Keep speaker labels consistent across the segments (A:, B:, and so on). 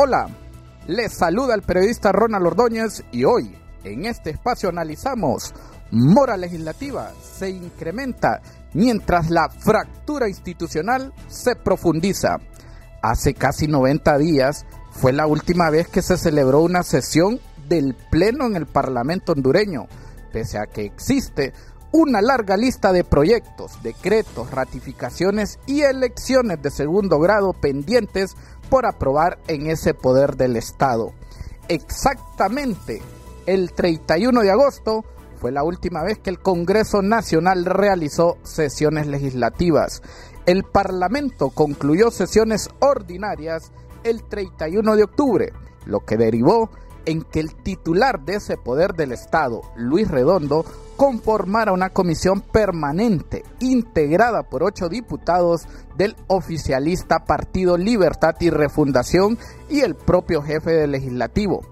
A: Hola, les saluda el periodista Ronald Ordóñez y hoy en este espacio analizamos mora legislativa se incrementa mientras la fractura institucional se profundiza. Hace casi 90 días fue la última vez que se celebró una sesión del Pleno en el Parlamento hondureño, pese a que existe una larga lista de proyectos, decretos, ratificaciones y elecciones de segundo grado pendientes por aprobar en ese poder del Estado. Exactamente el 31 de agosto fue la última vez que el Congreso Nacional realizó sesiones legislativas. El Parlamento concluyó sesiones ordinarias el 31 de octubre, lo que derivó en que el titular de ese poder del Estado, Luis Redondo, conformara una comisión permanente integrada por ocho diputados del oficialista Partido Libertad y Refundación y el propio jefe del legislativo.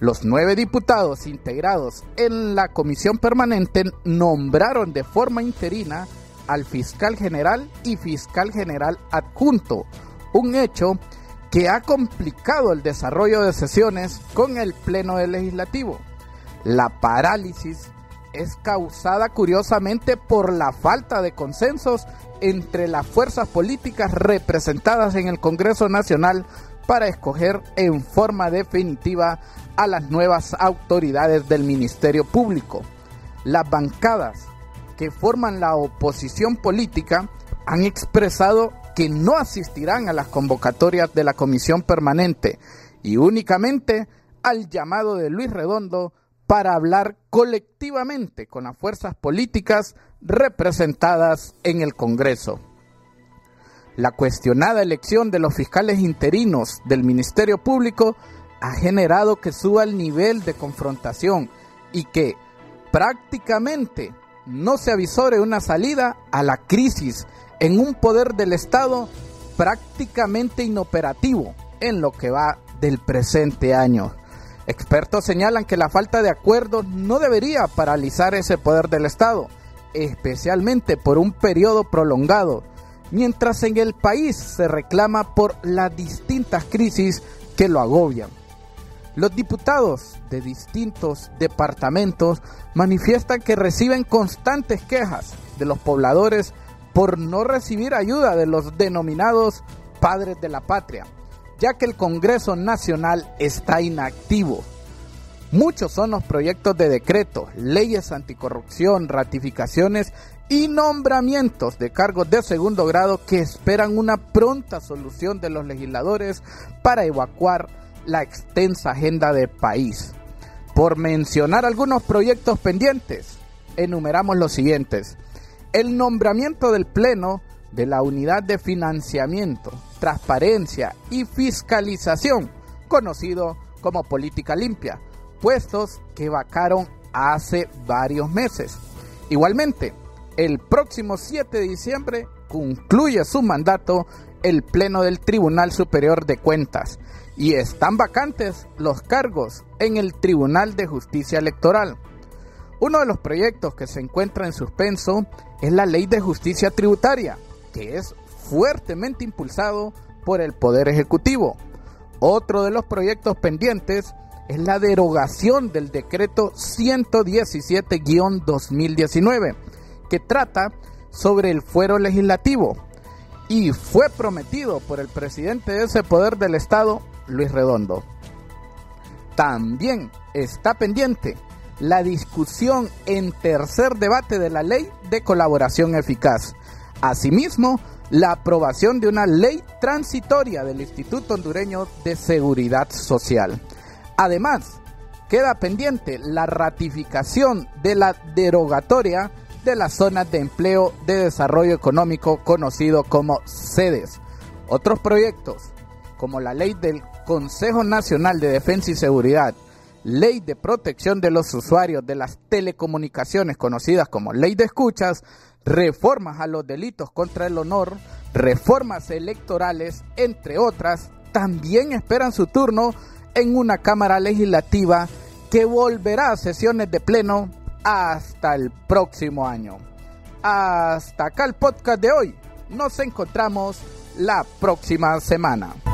A: Los nueve diputados integrados en la comisión permanente nombraron de forma interina al fiscal general y fiscal general adjunto, un hecho que ha complicado el desarrollo de sesiones con el Pleno del Legislativo. La parálisis es causada curiosamente por la falta de consensos entre las fuerzas políticas representadas en el Congreso Nacional para escoger en forma definitiva a las nuevas autoridades del Ministerio Público. Las bancadas que forman la oposición política han expresado que no asistirán a las convocatorias de la comisión permanente y únicamente al llamado de Luis Redondo para hablar colectivamente con las fuerzas políticas representadas en el Congreso. La cuestionada elección de los fiscales interinos del Ministerio Público ha generado que suba el nivel de confrontación y que prácticamente no se avisore una salida a la crisis en un poder del Estado prácticamente inoperativo en lo que va del presente año. Expertos señalan que la falta de acuerdo no debería paralizar ese poder del Estado, especialmente por un periodo prolongado, mientras en el país se reclama por las distintas crisis que lo agobian. Los diputados de distintos departamentos manifiestan que reciben constantes quejas de los pobladores por no recibir ayuda de los denominados padres de la patria, ya que el Congreso Nacional está inactivo. Muchos son los proyectos de decreto, leyes anticorrupción, ratificaciones y nombramientos de cargos de segundo grado que esperan una pronta solución de los legisladores para evacuar la extensa agenda de país. Por mencionar algunos proyectos pendientes, enumeramos los siguientes. El nombramiento del Pleno de la Unidad de Financiamiento, Transparencia y Fiscalización, conocido como Política Limpia, puestos que vacaron hace varios meses. Igualmente, el próximo 7 de diciembre concluye su mandato el Pleno del Tribunal Superior de Cuentas y están vacantes los cargos en el Tribunal de Justicia Electoral. Uno de los proyectos que se encuentra en suspenso es la Ley de Justicia Tributaria, que es fuertemente impulsado por el Poder Ejecutivo. Otro de los proyectos pendientes es la derogación del decreto 117-2019, que trata sobre el fuero legislativo y fue prometido por el presidente de ese poder del Estado, Luis Redondo. También está pendiente la discusión en tercer debate de la ley de colaboración eficaz. Asimismo, la aprobación de una ley transitoria del Instituto Hondureño de Seguridad Social. Además, queda pendiente la ratificación de la derogatoria de las zonas de empleo de desarrollo económico conocido como sedes. Otros proyectos, como la ley del Consejo Nacional de Defensa y Seguridad, ley de protección de los usuarios de las telecomunicaciones conocidas como ley de escuchas, reformas a los delitos contra el honor, reformas electorales, entre otras, también esperan su turno en una Cámara Legislativa que volverá a sesiones de pleno hasta el próximo año. Hasta acá el podcast de hoy. Nos encontramos la próxima semana.